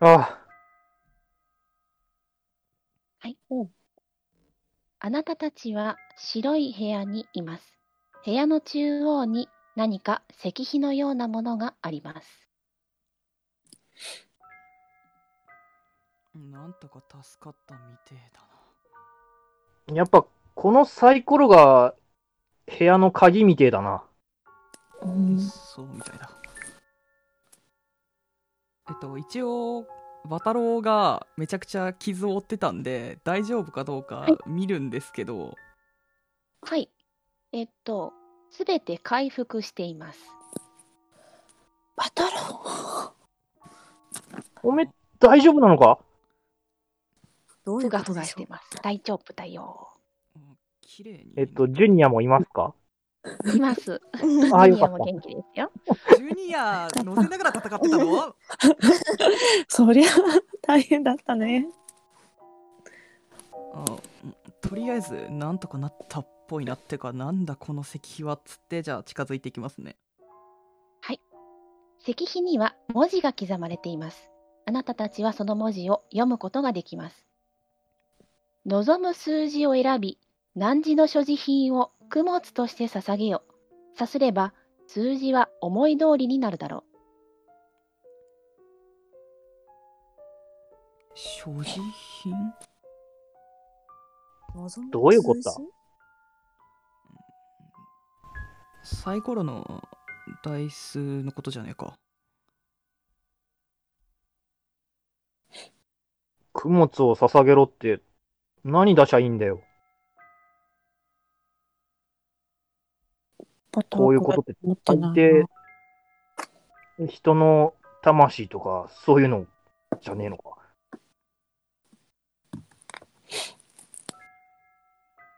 あはい。あなたたちは白い部屋にいます。部屋の中央に何か石碑のようなものがあります。なんとか助かったみてえだあ、やっぱこのサイコロが部屋の鍵みてえだな。うんな。そうみたいだ。えっと、一応、バタローがめちゃくちゃ傷を負ってたんで、大丈夫かどうかはい見るんですけど、はい。えっと、すべて回復しています。バタロおめ、大丈夫なのか？どういうふがふことでしてます。大丈夫だよ。うん綺麗に。えっと、ジュニアもいますか？います。あジュニアよかったも元気ですよ。ジュニア乗せながら戦ってたの？そりゃ大変だったね。とりあえずなんとかなったっぽいなってかなんだこの石碑はっつってじゃあ近づいていきますね石碑には文字が刻まれています。あなたたちはその文字を読むことができます。望む数字を選び、汝の所持品を供物として捧げよ。さすれば、数字は思い通りになるだろ所持品？どういうこと数字サイコロのダイスのことじゃねえか。供物を捧げろって、何出しゃいいんだよ。こういうことって、持ってない大な抵、人の魂とか、そういうのじゃねえのか？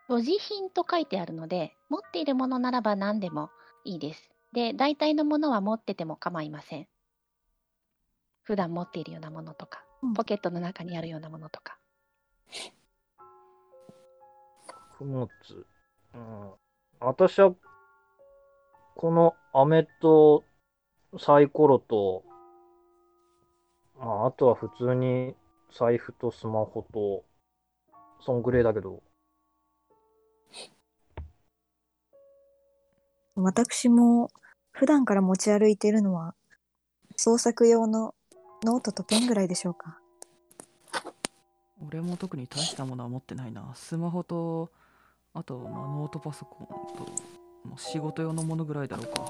う。所持品と書いてあるので、持っているものならば何でもいいです。で、大体のものは持ってても構いません。普段持っているようなものとか、うんポケットの中にあるようなものとか。供物。うん。私は、この飴とサイコロと、まあ、あとは普通に財布とスマホと、そんぐらいだけど、私も普段から持ち歩いているのは創作用のノートとペンぐらいでしょうか。俺も特に大したものは持ってないなスマホとあと、まあ、ノートパソコンと、まあ、仕事用のものぐらいだろうか。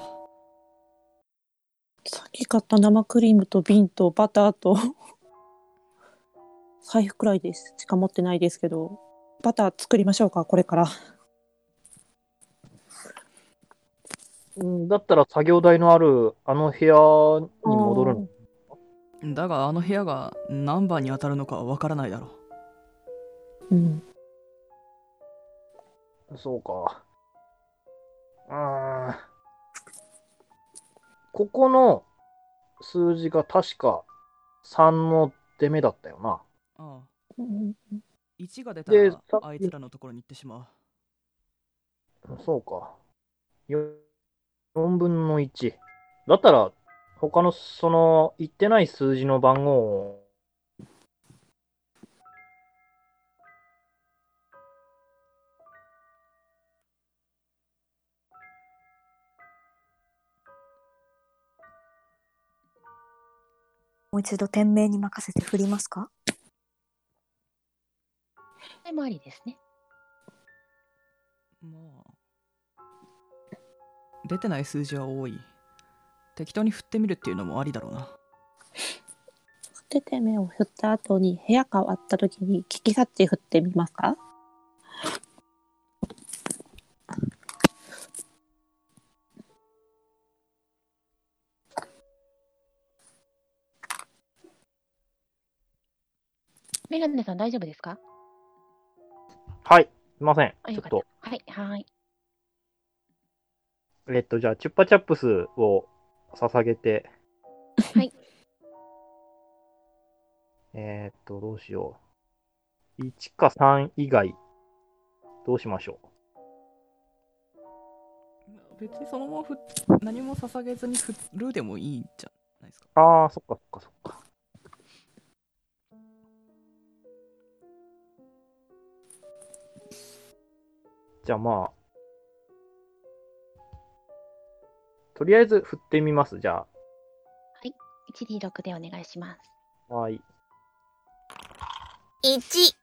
さっき買った生クリームと瓶とバターと。財布くらいです。しか持ってないですけど。バター作りましょうかこれから。うんだったら作業台のあるあの部屋に戻るの？だがあの部屋が何番に当たるのかはわからないだろうん。そうか。うーん。ここの数字が確か3の出目だったよな。ああうん1が出たらあいつらのところに行ってしまうそうか。よ4分の1。だったら、他のその言ってない数字の番号を、もう一度店名に任せて振りますか？それもありですね。まあ出てない数字は多い。適当に振ってみるっていうのもありだろうな。で手目を振った後に部屋変わった時に聞き去って振ってみますか？メガネさん大丈夫ですか？はい、すいません。あ、ちょっと、。はい、はい。えっと、じゃあ、チュッパチャップスを捧げて、はい。えーっと、どうしよう。1か3以外、どうしましょ別にそのままふ何も捧げずに振るでもいいんじゃないですかう。ああ、そっかそっかそっか。じゃあまあ、とりあえず振ってみます、じゃあ。はい。126でお願いします。はい。1。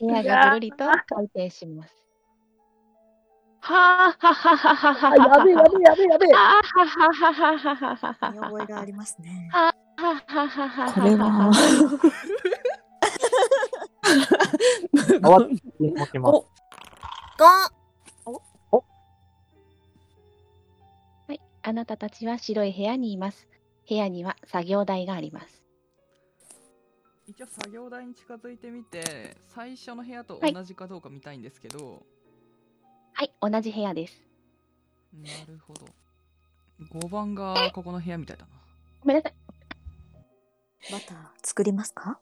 いやがぐるりと回転します。はあははははは。やべえやべえやべえやべえ。ははははははは。は覚えがありますね。ははははは。これは。慌てて持ちます。5、はい、あなたたちは白い部屋にいます。部屋には作業台があります。一応作業台に近づいてみて最初の部屋とはい同じかどうか見たいんですけど、はい、同じ部屋です。なるほど5番がここの部屋みたいだなごめんなさい。バター作りますか？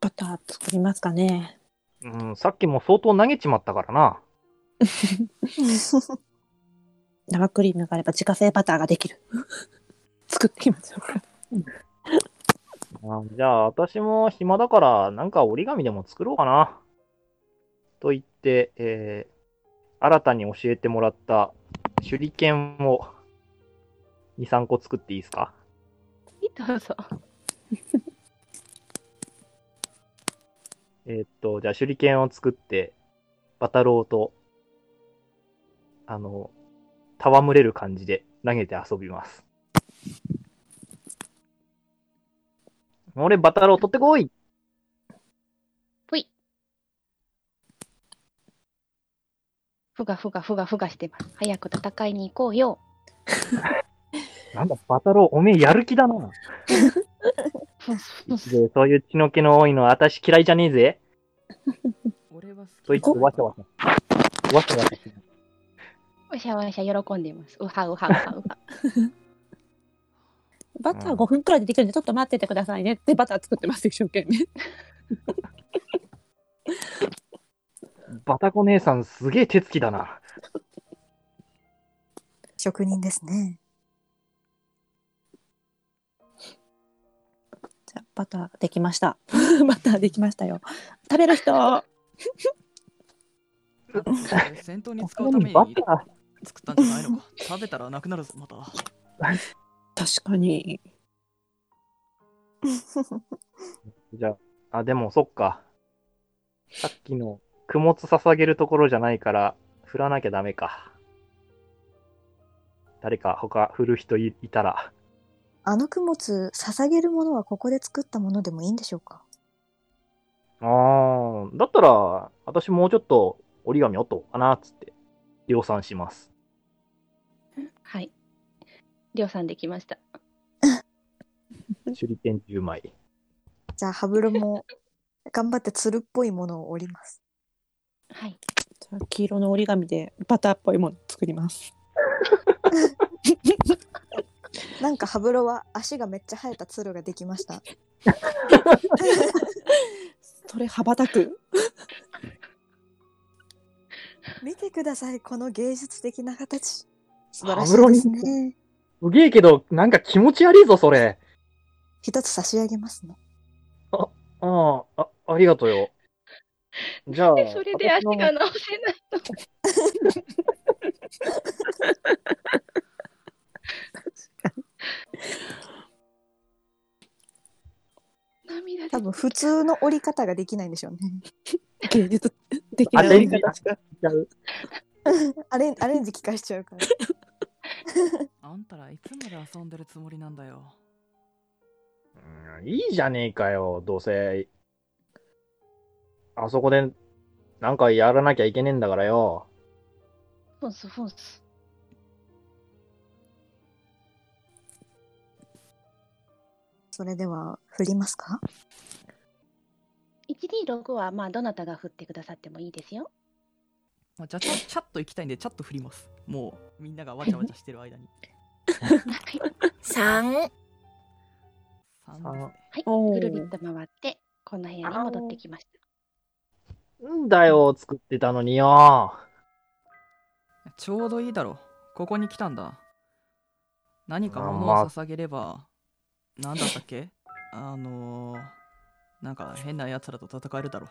バター作りますかね。うん、さっきも相当投げちまったからな。生クリームがあれば自家製バターができる。作ってみましょうか。あじゃあ、私も暇だから、なんか折り紙でも作ろうかな。と言って、えー、新たに教えてもらった手裏剣を2、3個作っていいですか？どうぞ。えーっと、じゃあ手裏剣を作って、バタロウと、あの、戯れる感じで投げて遊びます。俺、バタロウ取ってこいぷい。ふがふがふがふがしてます。早く戦いに行こうよ。なんだ、バタロウ、おめえやる気だな。そういう血の気の多いの、私嫌いじゃねえぜ。俺は好きと言って、わしゃわしゃ。わしゃわしゃ。わしゃわしゃ喜んでます。うはうはうはうは。バター5分くらいでできるんで、ちょっと待っててくださいねってバター作ってます、一生懸命。バタコ姉さん、すげえ手つきだな。職人ですね。じゃあ、バターできました。バターできましたよ。食べる人戦闘に使うためにバタ作ったんじゃないのか食べたらなくなるぞまた確かに。ー。じゃあ、あ、でもそっか。さっきの、供物捧げるところじゃないから、振らなきゃダメか。誰か他振る人いいたら。あの供物、捧げるものはここで作ったものでもいいんでしょうか？あー、だったら、私もうちょっと折り紙折っとこうかな、つって、量産します。はい。りょうさんできました。手裏剣10枚。じゃあ、ハブロも頑張ってつるっぽいものを折ります。はい。じゃあ黄色の折り紙でバターっぽいもの作ります。なんかハブロは足がめっちゃ生えたつるができました。それ羽ばたく。見てください、この芸術的な形。素晴らしいですね。すげえけど、なんか気持ち悪いぞ、それ。一つ差し上げますね。ああ、あ、ありがとうよ。じゃあ、それで足が直せないの。涙出て多分普通の折り方ができないんでしょうね。芸術的なあ折り方しか。アレンアレンジ聞かしちゃうから。あんたらいつまで遊んでるつもりなんだようんいいじゃねえかよ、どうせ。あそこで、なんかやらなきゃいけねえんだからよ。ふんすふんす。それでは振りますか？1D6 はまあどなたが振ってくださってもいいですよ。まあ、じゃあチャチャッと行きたいんでチャッと振ります。もうみんながわちゃわちゃしてる間に。3、3ですね。はい。おー。ぐるりっと回って、この部屋に戻ってきました。んだよ、作ってたのによ。ちょうどいいだろ。ここに来たんだ。何か物を捧げれば何だったっけ？あのー、なんか変な奴らと戦えるだろ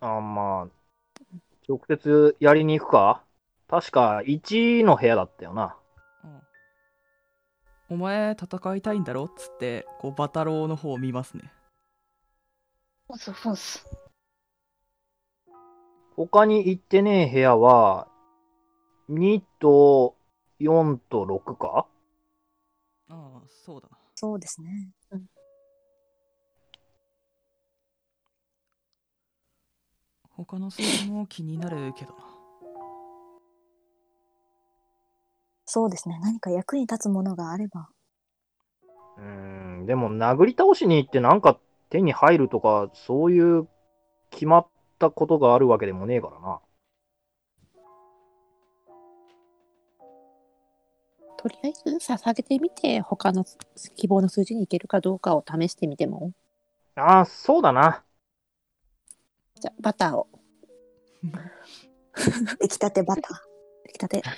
あ、まあ、直接やりに行くか？確か1の部屋だったよな。うん。お前戦いたいんだろ？っつってこうバタローの方を見ますね。フォンスフォンス。他に行ってねえ部屋は、2と4と6か？ああそうだなそうですね。他の数字も気になるけどなそうですね。何か役に立つものがあれば。うーん、でも殴り倒しに行ってなんか手に入るとか、そういう決まったことがあるわけでもねえからな。とりあえず捧げてみて他の希望の数字にいけるかどうかを試してみてもああ、そうだな。じゃあバターを出来たてバター。出来たては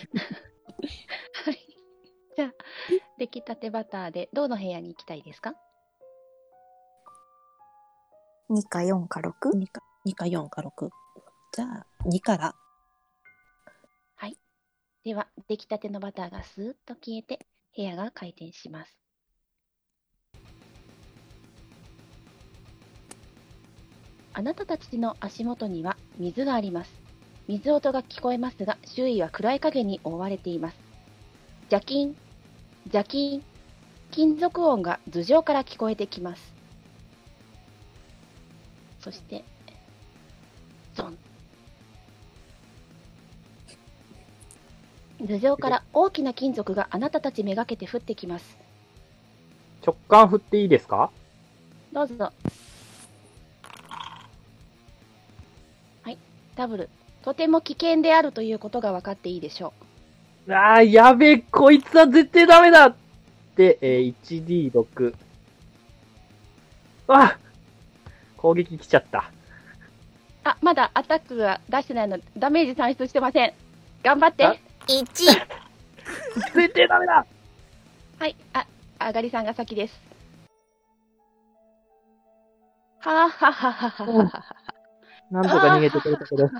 い。じゃあ、出来たてバターで、どの部屋に行きたいですか？2か4か 6? 2か2か4か6じゃあ2からでは、出来たてのバターがスーッと消えて、部屋が回転します。あなたたちの足元には水があります。水音が聞こえますが、周囲は暗い影に覆われています。ジャキン、ジャキン、金属音が頭上から聞こえてきます。そして、ゾン。頭上から大きな金属があなたたちめがけて降ってきます。直感振っていいですか？どうぞ。はい、ダブル。とても危険であるということが分かっていいでしょああ、やべえ、こいつは絶対ダメだで、えー 1D6。あ攻撃来ちゃった。う。あ、まだアタックが出してないので、ダメージ算出してません。頑張って。あ1。絶対ダメだはい、あ、あがりさんが先です。はぁはははは。なんとか逃げてくれたけど。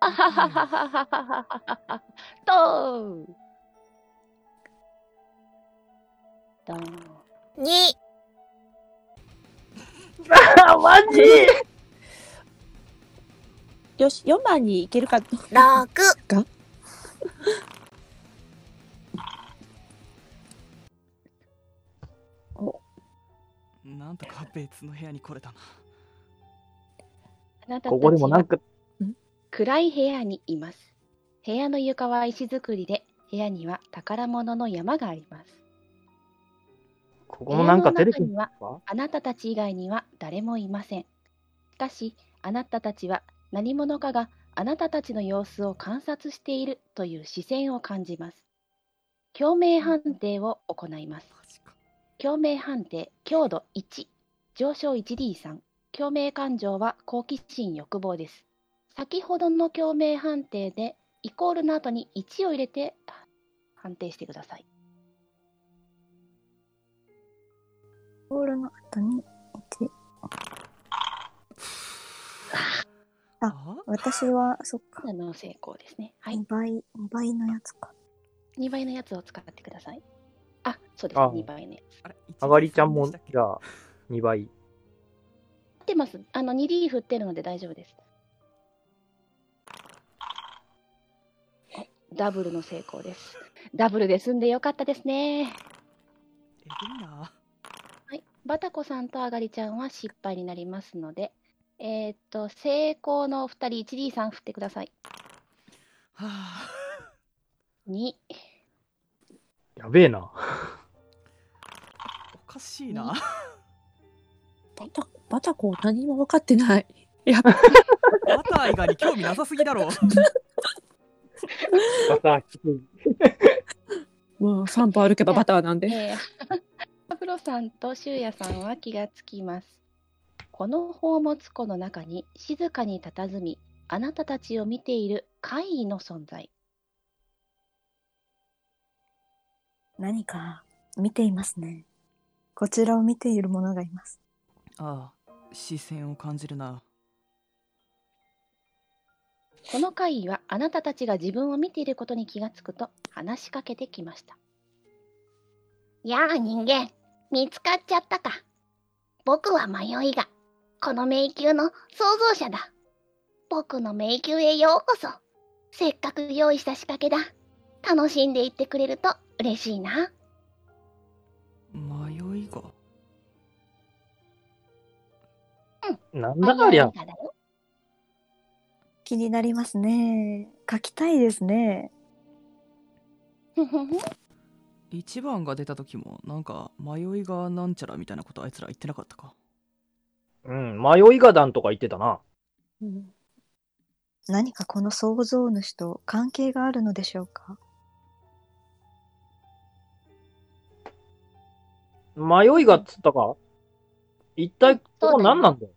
あははははははは。とー。どん。2。あマジ？よし、4番に行けるかどか。なんとか別の部屋に来れたなあなたたちここでもなんか、暗い部屋にいます。部屋の床は石造りで、部屋には宝物の山があります。ここもなんかテレビ部屋の中にはかあなたたち以外には誰もいません。しかし、あなたたちは何者かがあなたたちの様子を観察しているという視線を感じます。共鳴判定を行います。共鳴判定、強度1、上昇 1D3、共鳴感情は好奇心欲望です。先ほどの共鳴判定で、イコールの後に1を入れて判定してください。ボールの後に1。あ私は、そっか。あの成功ですね。はい2。倍、2倍のやつか。2倍のやつを使ってください。あ、そうですね、あ2倍のやつ。あがりちゃんも、一じゃあ、2倍。合ってます。あの、2D 振ってるので大丈夫です。おダブルの成功です。ダブルで済んでよかったですね。えぐいなはい。バタコさんとあがりちゃんは失敗になりますので、えーっと、成功の2人、1D3 振ってください。はあ。2、やべえな。おかしいな。バタバタコ何も分かってない。いやバター以外に興味なさすぎだろ。また、きつい。もう3歩歩けばバターなんで。えー、パブロさんとシュウヤさんは気がつきます。この宝物庫の中に静かに佇み、あなたたちを見ている怪異の存在。何か見ていますね。こちらを見ている者がいます。ああ視線を感じるなこの怪異はあなたたちが自分を見ていることに気がつくと話しかけてきました。やあ人間、見つかっちゃったか。僕は迷いが、この迷宮の創造者だ。僕の迷宮へようこそ。せっかく用意した仕掛けだ。楽しんでいってくれると嬉しいな。迷いがなんだありゃ気になりますね。書きたいですね。ふふふ一番が出た時もなんか迷いがなんちゃらみたいなことあいつら言ってなかったかうん、迷いが団とか言ってたな。うん何かこの創造主と関係があるのでしょうか？迷いがっつったか？一体ここ何なんだよ？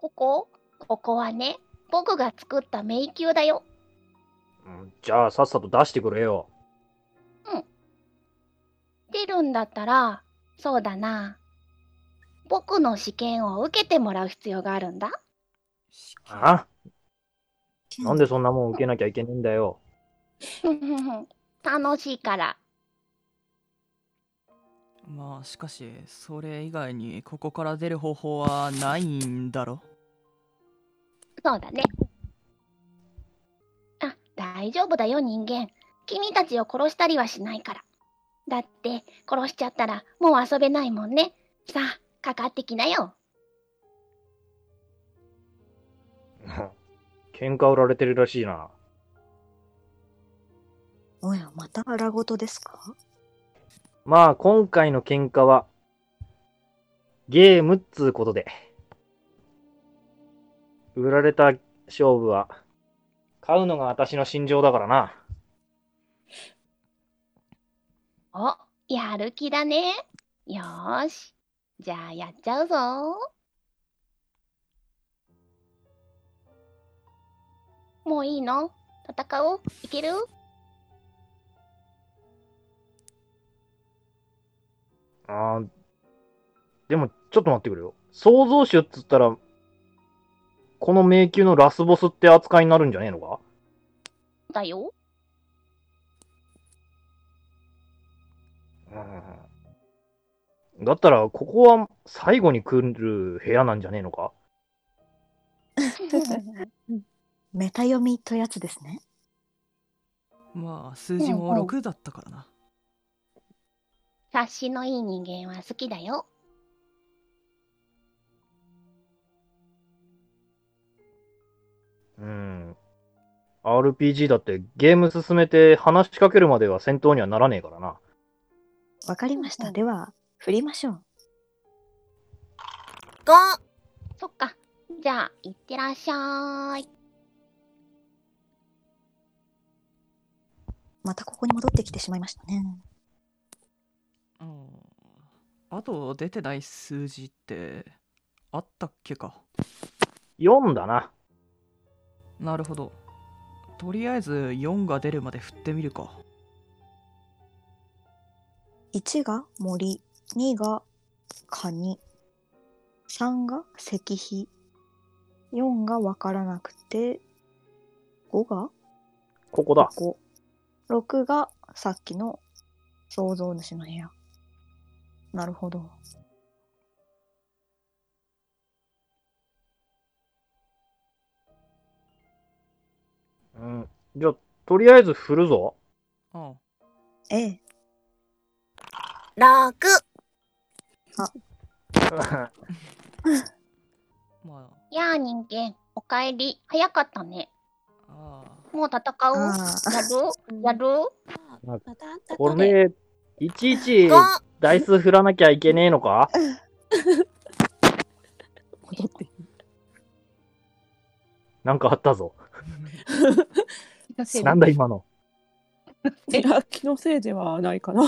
ここ？ここはね、僕が作った迷宮だよ。うんじゃあさっさと出してくれよ。出るんだったら、そうだな。僕の試験を受けてもらう必要があるんだ。あ？なんでそんなもん受けなきゃいけねえんだよ。ふふふ楽しいから。まあしかしそれ以外にここから出る方法はないんだろ？そうだね。あ、大丈夫だよ人間。君たちを殺したりはしないから。だって、殺しちゃったらもう遊べないもんね。さあ、かかってきなよ。喧嘩売られてるらしいな。おや、また荒事ですか？まあ今回の喧嘩はゲームっつうことで。売られた勝負は買うのが私の心情だからな。お、やる気だね。よーし。じゃあやっちゃうぞ。もういいの？戦おういける？あーでもちょっと待ってくれよ。創造主っつったら、この迷宮のラスボスって扱いになるんじゃねえのか？だよ。うんだったら、ここは最後に来る部屋なんじゃねえのか？メタ読みとやつですね。まあ数字もうんうん6だったからな察しのいい人間は好きだよ。うん。RPG だってゲーム進めて話しかけるまでは戦闘にはならねえからな。わかりました。うんでは、振りましょう。そっか。じゃあ、いってらっしゃい。またここに戻ってきてしまいましたね。うんあと出てない数字ってあったっけか4だな。なるほどとりあえず4が出るまで振ってみるか1が森、2がカニ、3が石碑、4がわからなくて、5がここだ。ここ、6がさっきの創造主の部屋。なるほど。うん。じゃあ、とりあえず振るぞ。あええ、六。まやあ、人間。おかえり。早かったね。ああもう戦う？あやる？やる？これ、いちいち五。ダイス振らなきゃいけねえのか？戻ってなんかあったぞ。なんだ今の？開きのせいではないかな。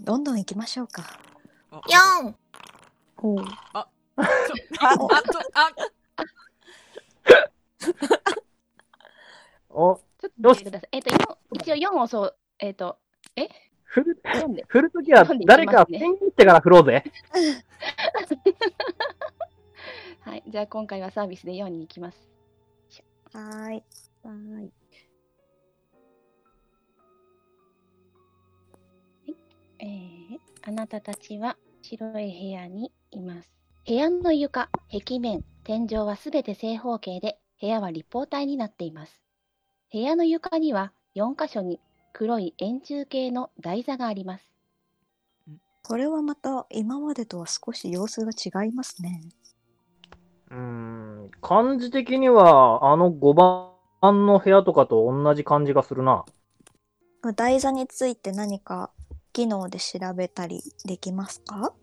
どんどん行きましょうか。あ四。ほうあちょああちょあ お、ちょっと待ってください。えっ、と、四一応4をそう、えっ、と、振る、4で。振るときは誰かペン切ってから振ろうぜ。はい。じゃあ今回はサービスで4に行きます。はーい。はーい。えーあなたたちは白い部屋にいます。部屋の床、壁面、天井はすべて正方形で、部屋は立方体になっています。部屋の床には4箇所に黒い円柱形の台座があります。これはまた今までとは少し様子が違いますね。うーん、感じ的には、あの5番の部屋とかと同じ感じがするな。台座について何か機能で調べたりできますか？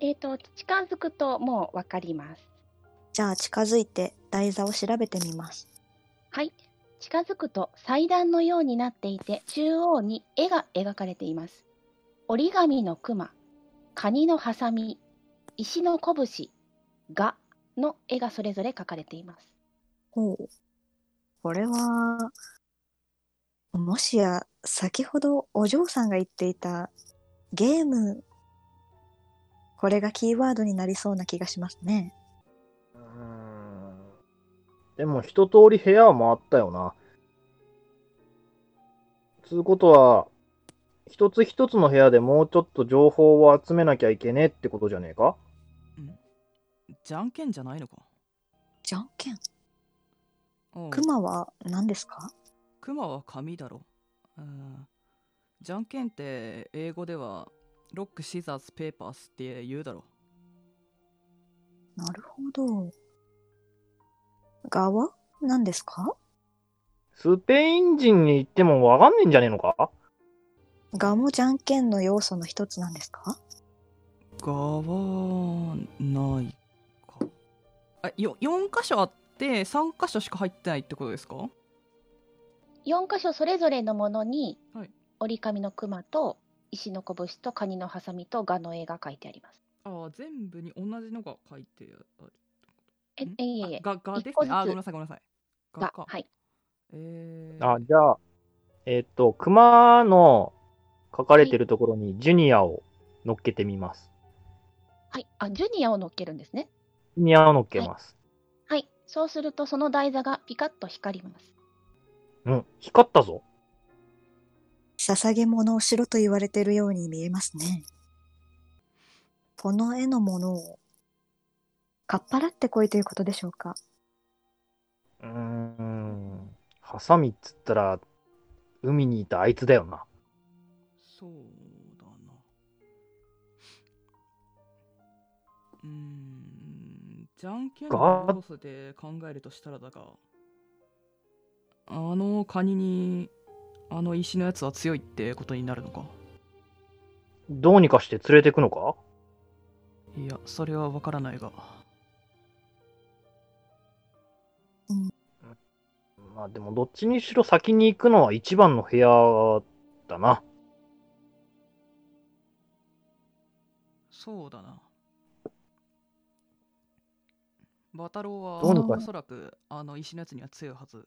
えっ、と、近づくともうわかります。じゃあ近づいて台座を調べてみます。はい。近づくと祭壇のようになっていて、中央に絵が描かれています。折り紙の熊、カニのハサミ、石の拳、ガの絵がそれぞれ描かれています。ほう。これは、もしや先ほどお嬢さんが言っていたゲーム、これがキーワードになりそうな気がしますね。うーん。でも一通り部屋は回ったよな。つうことは、一つ一つの部屋でもうちょっと情報を集めなきゃいけねえってことじゃねえか？じゃんけんじゃないのか？じゃんけん？クマは何ですか？クマは紙だろ。うんじゃんけんって英語ではロックシザーズペーパースって言うだろ。なるほど。ガは何ですか？スペイン人に言ってもわかんねえんじゃねえのか？ガもじゃんけんの要素の一つなんですか？がはないか。あよ4箇所あって3箇所しか入ってないってことですか？4箇所それぞれのものに、はい折り紙の熊と石の拳とカニのハサミとガの絵が描いてあります。ああ全部に同じのが書いてあるえ、いえいえ。あががですねあごめんなさいごめんなさいがか、がはい。えー、あ、じゃあ、えっと、熊の書かれてるところにジュニアを乗っけてみます。はい。あ、ジュニアを乗っけるんですね。ジュニアを乗っけます。はい。そうすると、その台座がピカッと光ります。うん、光ったぞ。捧げ物をしろと言われているように見えますね。この絵のものを、かっぱらってこいということでしょうか？うーん、ハサミっつったら、海にいたあいつだよな。そうだなうーんじゃんけんのが要素で考えるとしたらだがあのカニにあの石のやつは強いってことになるのか？どうにかして連れてくのか？いやそれはわからないが。まあでもどっちにしろ先に行くのは一番の部屋だな。そうだな。バタローはおそらくあの石のやつには強いはず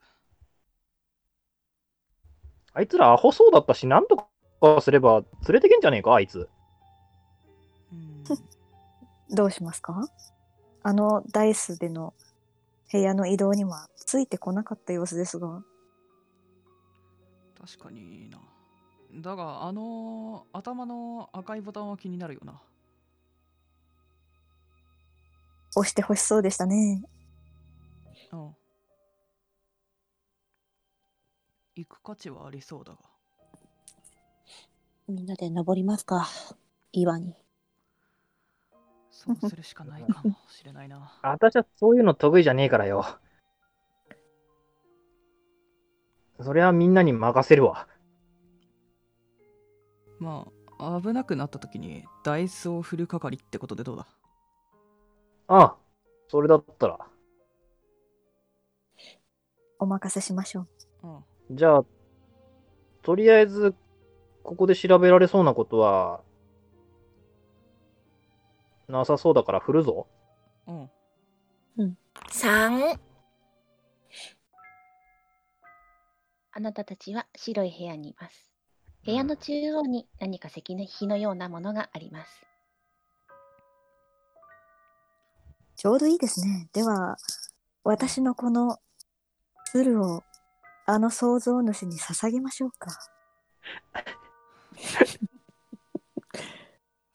あいつらアホそうだったし、なんとかすれば連れてけんじゃねえか、あいつ。うんどうしますか？あのダイスでの部屋の移動にはついてこなかった様子ですが。確かになだがあの頭の赤いボタンは気になるよな押してほしそうでしたね。うん行く価値はありそうだがみんなで登りますか。岩に。そうするしかないかもしれないな 私はそういうの得意じゃねえからよ。それはみんなに任せるわ。まあ危なくなった時にダイスを振る係ってことでどうだ？ああ、それだったら。お任せしましょう。うんじゃあ、とりあえず、ここで調べられそうなことは、なさそうだから振るぞ。うん3あなたたちは白い部屋にいます。部屋の中央に何か石の火のようなものがあります。ちょうどいいですね。では、私のこの鶴をあの創造主に捧げましょうか。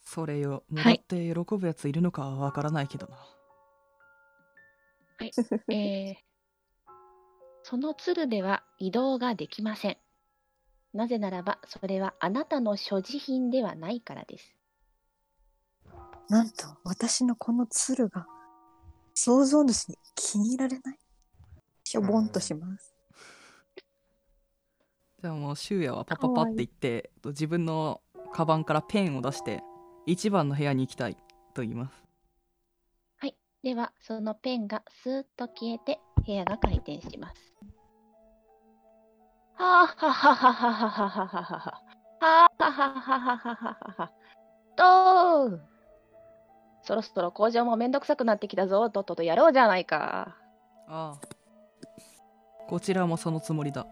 それよもらはいって喜ぶやついるのかはわからないけどな、えーその鶴では移動ができません。なぜならば、それはあなたの所持品ではないからです。なんと私のこの鶴が創造主に気に入られない？しょぼんとします。じゃあもうシュウヤはパパパって言って自分のカバンからペンを出して一番の部屋に行きたいと言いますでは、そのペンがスーッと消えて部屋が回転します。はあはははははははははは。はあははははははは。とーそろそろ工場もめんどくさくなってきたぞ。とっととやろうじゃないか。ああこちらもそのつもりだ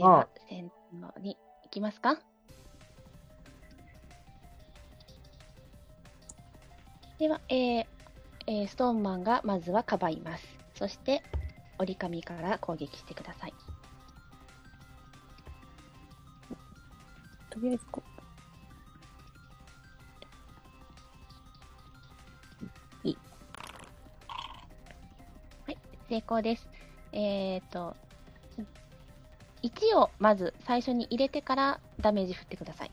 では、戦闘に行きますか？では、えーえーストーンマンがまずはかばいます。そして、折り紙から攻撃してください。とりあえずこ成功です。えっ、と、1をまず最初に入れてからダメージ振ってください。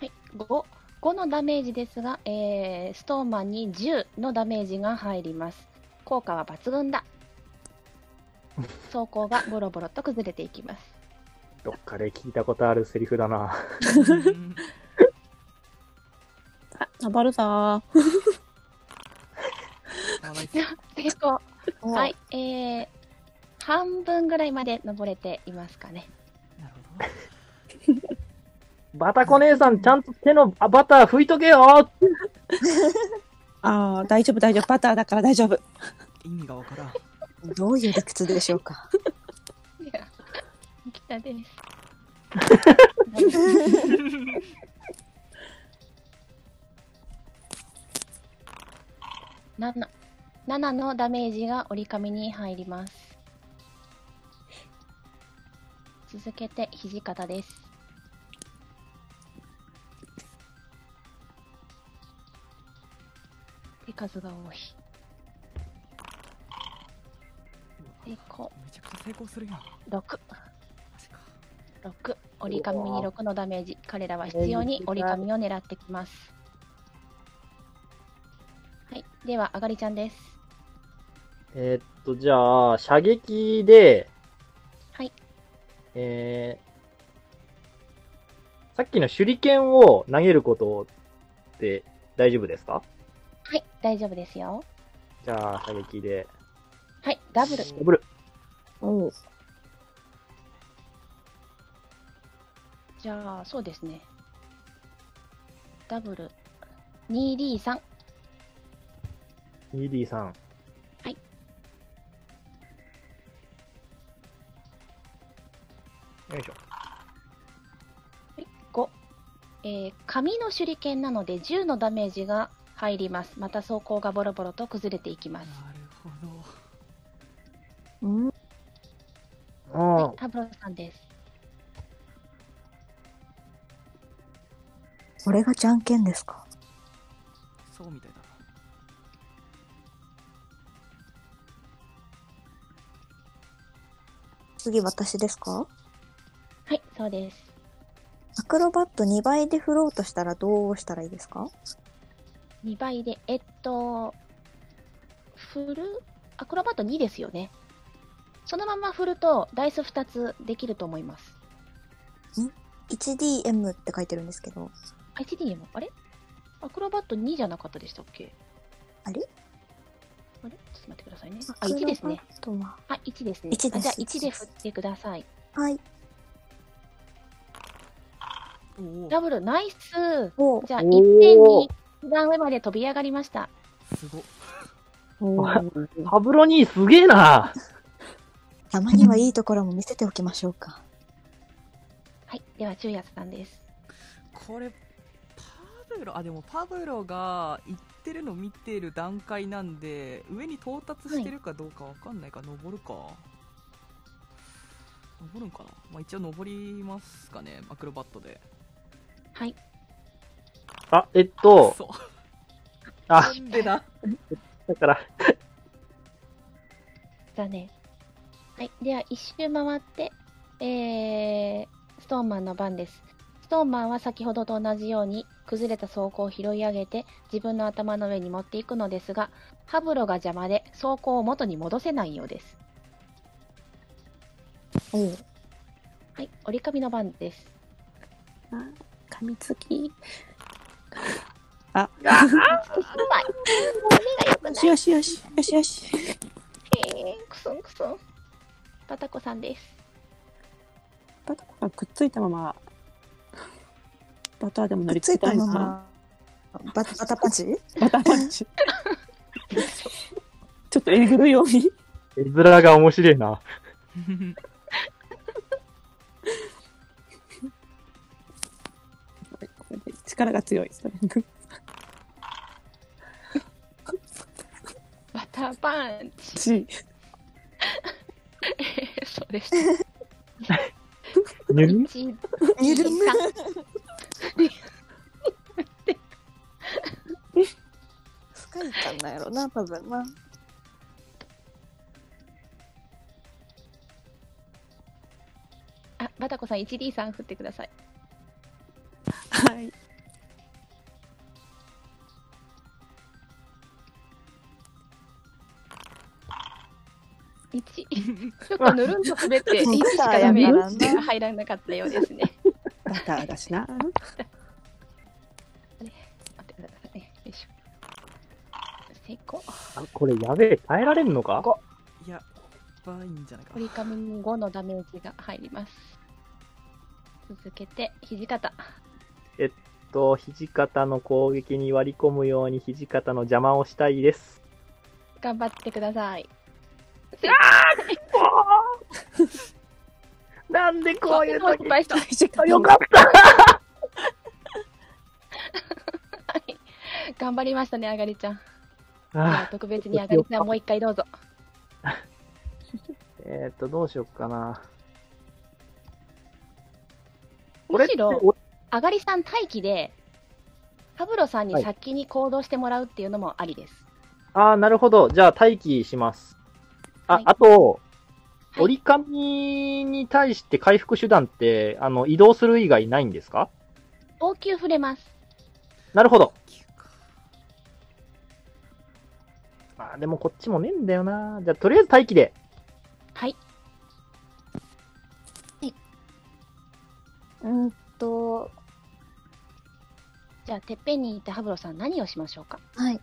はい、5。5のダメージですが、えーストーンマンに10のダメージが入ります。効果は抜群だ。走行がボロボロと崩れていきます。どっかで聞いたことあるセリフだな。あ、ナバルザー。あナイス成功。はい、えー、半分ぐらいまで登れていますかね。なるほどバタコ姉さん、ちゃんと手のあバター拭いとけよ ああ、大丈夫大丈夫。バターだから大丈夫。意味がわからんどういう理屈でしょうか。いや、北です。7, 7のダメージが折り紙に入ります。続けて土方です。手数が多い。成功めちゃくちゃ成功するやん6。マジか6折り紙に6のダメージ彼らは必要に折り紙を狙ってきますはいではあがりちゃんです。えーっと、じゃあ、射撃で、はい。えー、さっきの手裏剣を投げることって大丈夫ですか？はい大丈夫ですよ。じゃあ、射撃で。はいダブル。ダブル。おう。じゃあそうですね。ダブル。2D3 2D3。はい。よいしょ。5えー紙の手裏剣なので10のダメージが入りますまた走行がボロボロと崩れていきますなるほどうん、うんはいハブロさんですこれがじゃんけんですか？そうみたいだ次私ですか？はいそうですアクロバット2倍で振ろうとしたらどうしたらいいですか？2倍で、えっと、振る、アクロバット2ですよね。そのまま振ると、ダイス2つできると思います。1DM って書いてるんですけど。HDM? あれ？アクロバット2じゃなかったでしたっけ？あれ？あれ？ちょっと待ってくださいね。あ、1ですね。あ、1ですね。1ですあじゃあ1で振ってください。はい。ダブル、ナイスおじゃあ、おー1点に一番上まで飛び上がりました。すごパブロにすげえなたまにはいいところも見せておきましょうか。はい。では、中也さんです。これブロあでもパブロが行ってるの見てる段階なんで上に到達してるかどうかわかんないか、登るか。登るんかな、まあ、一応登りますかね。アクロバットで。はい。あ、えっと、そう。あ。な、んでだ？だから、だね。はい。では、一周回って、えー、ストーンマンの番です。ストーンマンは先ほどと同じように、崩れた装甲を拾い上げて、自分の頭の上に持っていくのですが、ハブロが邪魔で、装甲を元に戻せないようです。おうはい。折り紙の番です。あ噛みつき。うまい。もう目が良くない。よしよしよしよし。へえ、くすんくすん。バタコさんです。バタコがくっついたまま、バターでも乗りついたついな。ままバタバタパンチ？バターパンチ。ちょっとえぐるように。絵面が面白いな。力が強い。そ れバターパンチ。し そうです。ぬる一にるむ三不快感なんやろな多分なあ、バタコさん 1D3 振ってください。はい。1。ちょっとぬるんと滑って、1しかダメが入らなかったようですね。バターだしな。あこれやべえ、耐えられんのかいやばいんじゃないか折り紙に5のダメージが入ります。続けて、土方。と、土方の攻撃に割り込むように土方の邪魔をしたいです。頑張ってください。なんでこういう時。あよかった はい頑張りましたね、あがりちゃん。あ特別にあがりちゃんもう一回どうぞ。えっ、ー、と、どうしよっかな。むしろ、おあがりさん待機で、ハブロさんに先に行動してもらうっていうのもありです。ああ、なるほど。じゃあ、待機します。あ、はいあと、はい折り紙に対して回復手段って、あの、移動する以外ないんですか？応急触れます。なるほど。あーでもこっちもねえんだよな。じゃあ、とりあえず待機で。はい。うんとじゃあ、てっぺんにいたハブロさん何をしましょうか？はい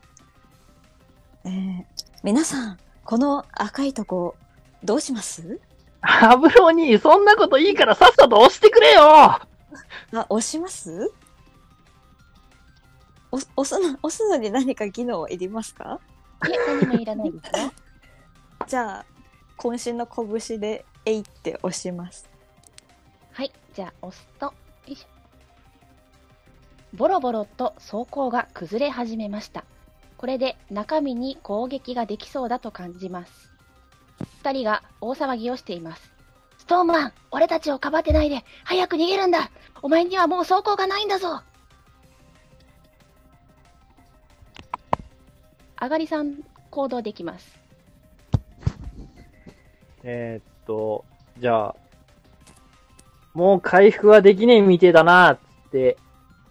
えー、皆さんこの赤いとこどうします？ハブロに、そんなこといいからさっさと押してくれよあ押します？お押すの押すのに何か技能いりますか？いえ、何もいらないですよ。じゃあ渾身の拳で「えい」って押しますはい、じゃあ押すと、よいしょ。ボロボロと装甲が崩れ始めました。これで中身に攻撃ができそうだと感じます。二人が大騒ぎをしています。ストーンマン、俺たちをかばってないで、早く逃げるんだお前にはもう装甲がないんだぞあがりさん、行動できます。えーっと、じゃあ、もう回復はできねえみてえだな、つって、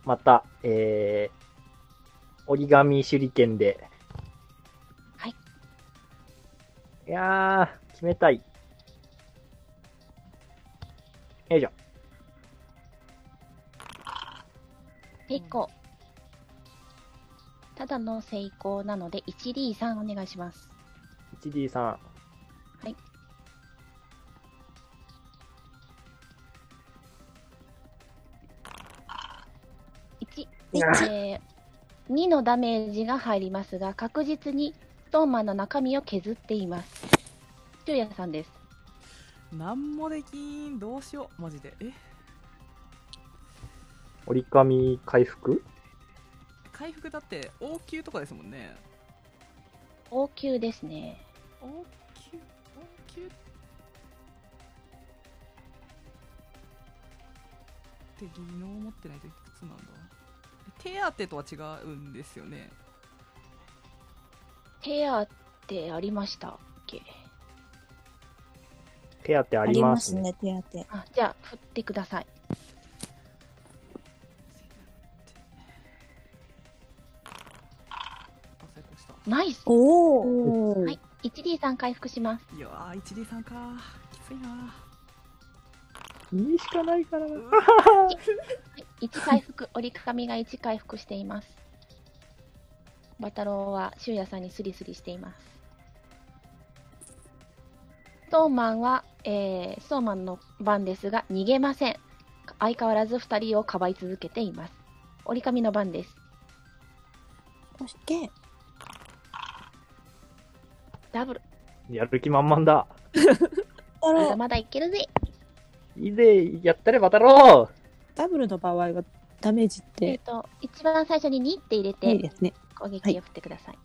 また、えー、折り紙手裏剣で。いやー、決めたい。よいしょ。成功。ただの成功なので 1D3 お願いします。1D さん。はい。1、えー、2のダメージが入りますが、確実にストーンマンの中身を削っています。昼夜さんです。なんもできん。どうしよう。マジで。え？折り紙回復？回復だって応急とかですもんね。応急ですね。応急応急って技能を持ってないといくつなんだ？手当とは違うんですよね手当てありましたっけ？手当あありまね。りますすね、手当。あ、じゃあ、振ってください。ナイスおお。はい。1D3 回復します。いやー 1D さんかきついな2しかないからな。1回復、折り紙が1回復しています。バタローはシュウヤさんにスリスリしています。ストーマンは、えー、ストーマンの番ですが逃げません。相変わらず2人をかばい続けています。折り紙の番です。そして、ダブル。やる気満々だ。まだまだいけるぜ。いいぜ、やったれ、バタロダブルの場合はダメージっえっ、てと、一番最初に2って入れいいてですね。攻撃を振ってください。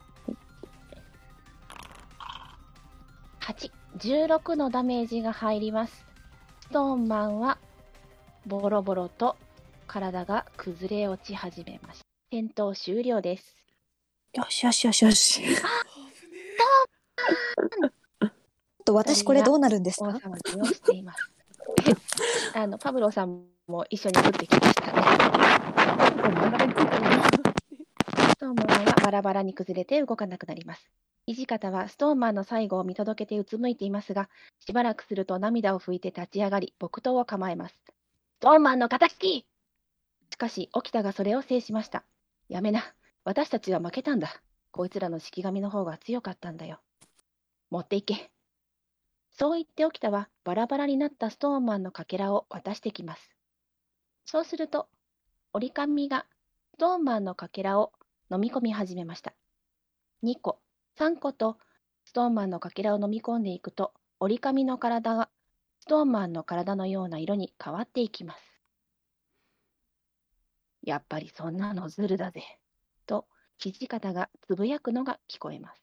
8、16のダメージが入ります。ストーンマンはボロボロと体が崩れ落ち始めました。戦闘終了です。よしよしよしよし。と私これどうなるんですか？王様にをしています。あの、パブロさんも一緒に降ってきましたね。ストーマンはバラバラに崩れて動かなくなります。土方はストーマンの最後を見届けてうつむいていますが、しばらくすると涙を拭いて立ち上がり、木刀を構えます。ストーマンの敵しかし、沖田がそれを制しました。やめな。私たちは負けたんだ。こいつらの式神の方が強かったんだよ。持っていけ。そう言って沖田はバラバラになったストーンマンのかけらを渡してきます。そうすると、折り紙がストーンマンのかけらを飲み込み始めました。2個、3個とストーンマンのかけらを飲み込んでいくと、折り紙の体がストーンマンの体のような色に変わっていきます。やっぱりそんなのずるだぜ。と、土方がつぶやくのが聞こえます。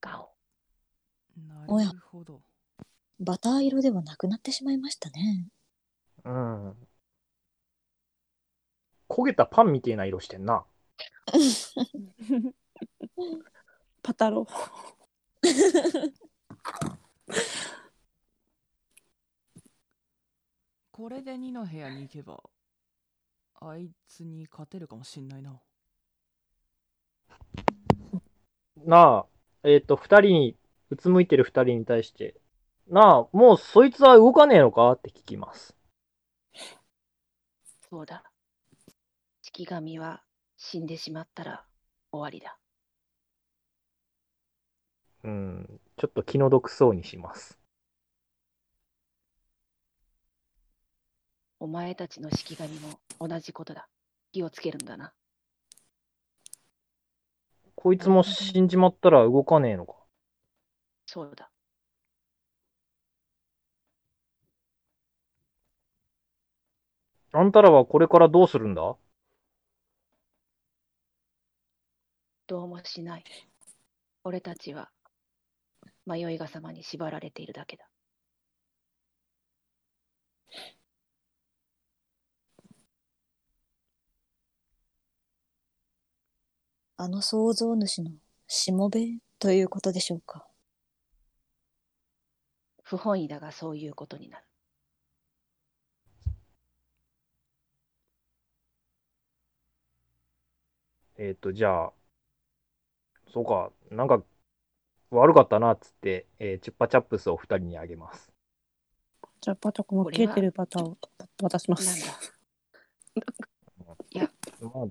ガオ。おやなるほどバター色ではなくなってしまいましたね。ー。うん。焦げたパンみてえな色してんな。パタロ。これで2の部屋に行けばあいつに勝てるかもしんないななあ、えっ、と、二人に、うつむいてる二人に対して、なあ、もうそいつは動かねえのかって聞きます。そうだ。式神は死んでしまったら終わりだ。うん、ちょっと気の毒そうにします。お前たちの式神も同じことだ。気をつけるんだな。こいつも死んじまったら動かねえのか。そうだ。あんたらはこれからどうするんだ？どうもしない。俺たちは迷いが様に縛られているだけだ。あの創造主のしもべということでしょうか。不本意だがそういうことになる。えっ、と、じゃあ、そうか、なんか、悪かったなっつって、えーチュッパチャップスを二人にあげます。じゃあパタコも消えてるバターを渡しまなんす。だ。まあ、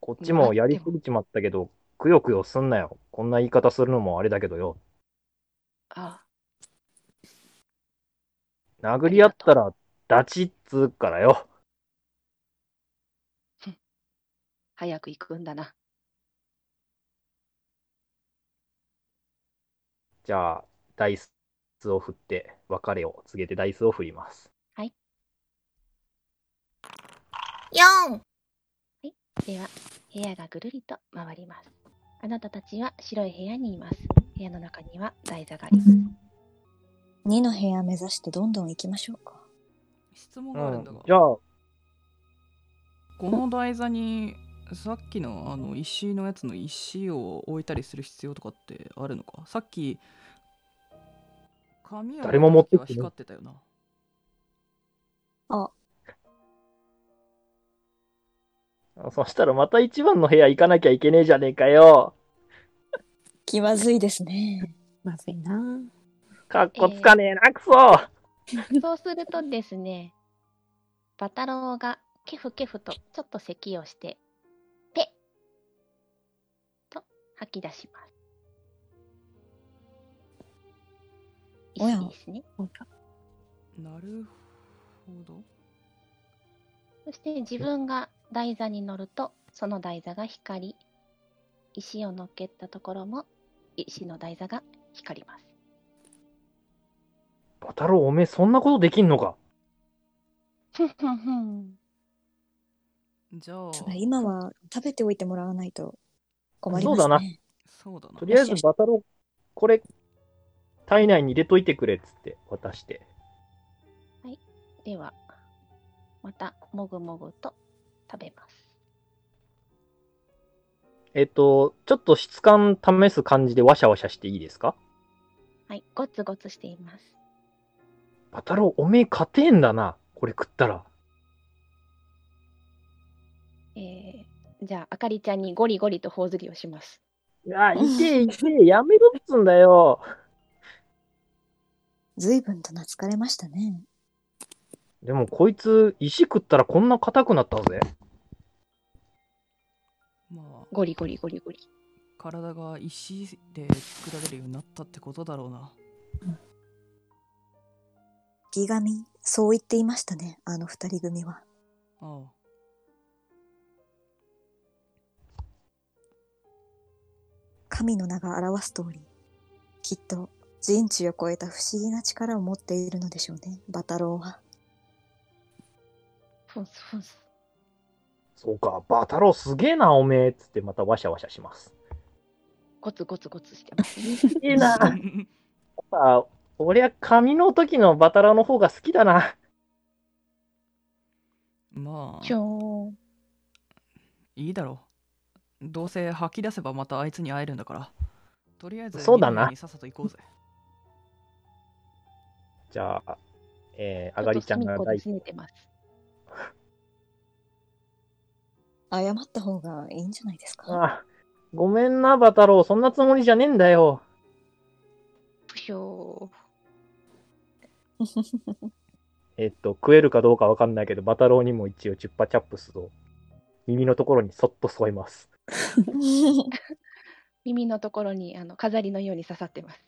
こっちもやりすぎちまったけど、くよくよすんなよ。こんな言い方するのもあれだけどよ。あ殴り合ったら、ダチっつうからよ。早く行くんだな。じゃあ、ダイスを振って、別れを告げてダイスを振ります。4、では、部屋がぐるりと回ります。あなたたちは白い部屋にいます。部屋の中には台座があります。2の部屋目指してどんどん行きましょうか。質問うんがあるんだが、じゃあ、この台座にさっきのあの石のやつの石を置いたりする必要とかってあるのか？さっき紙を誰も持ってはきてない光ってたよなそしたらまた一番の部屋行かなきゃいけねえじゃねえかよ。気まずいですね。まずいな。かっこつかねえな、くそそうするとですね、バタロウがケフケフとちょっと咳をして、吐き出します。おや石ですね。なるほどそして自分が台座に乗ると、その台座が光り、石を乗っけたところも石の台座が光ります。バタロウ、おめえそんなことできんのか？ふんふんふん。じゃあ今は食べておいてもらわないと困りますね。そうだなそうだなとりあえずバタロウ、これ、体内に入れといてくれっつって渡して。では、またもぐもぐと食べます。えっと、ちょっと質感試す感じでワシャワシャしていいですか？はい、ゴツゴツしています。バタロウ、おめえ勝てえんだな。これ食ったら。じゃあ、あかりちゃんにゴリゴリと頬ずりをします。いや、いてえ、いてえ、やめろっつんだよ。随分と懐かれましたね。でもこいつ、石食ったらこんな硬くなったぜ。まあゴリゴリゴリゴリ。体が石で作られるようになったってことだろうなギガミ、そう言っていましたね、あの二人組は。ああ神の名が表す通り、きっと人知を超えた不思議な力を持っているのでしょうね、バタロウは。ふんすふんす。そうか、バタロウすげえな、おめえっつってまたワシャワシャします。ゴツゴツゴツしてますね。いいな。やっぱ、俺は髪の時のバタロウの方が好きだな。まあ。いいだろうどうせ吐き出せばまたあいつに会えるんだからとりあえずそうだなさっさと行こうぜ じゃあ、えー、あがりちゃんが第ちょっと隅っこで拗ねてます。謝った方がいいんじゃないですか？あ、ごめんな、バタロウ。そんなつもりじゃねえんだよ。ぷしょ えっと、食えるかどうかわかんないけど、バタロウにも一応チュッパチャップスを耳のところにそっと添えます。ー。耳のところにあの飾りのように刺さってます。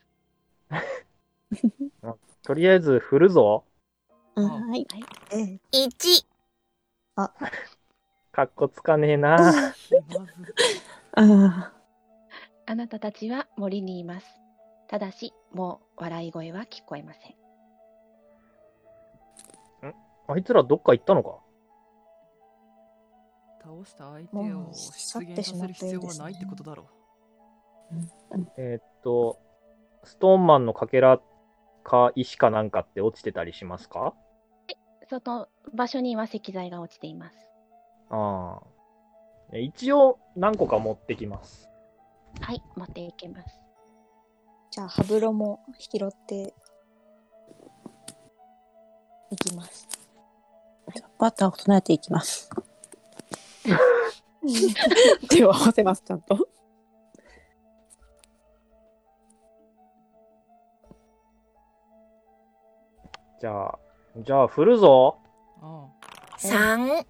とりあえず振るぞ。はい。ええ、1、かっこつかねえな。ああなたたちは森にいます。ただし、もう笑い声は聞こえません？あいつらどっか行ったのか？倒した相手をもう去出ってしまっ現させる必要はないってことだろえーっと、ストーンマンのかけらか石かなんかって落ちてたりしますか？その場所には石材が落ちています。ああ。一応何個か持ってきます。はい、持っていけます。じゃあ、ハブロも拾っていきます。あ。バターを備えていきます。手を合わせます、ちゃんと。じゃあ、じゃあ振るぞ。あ3、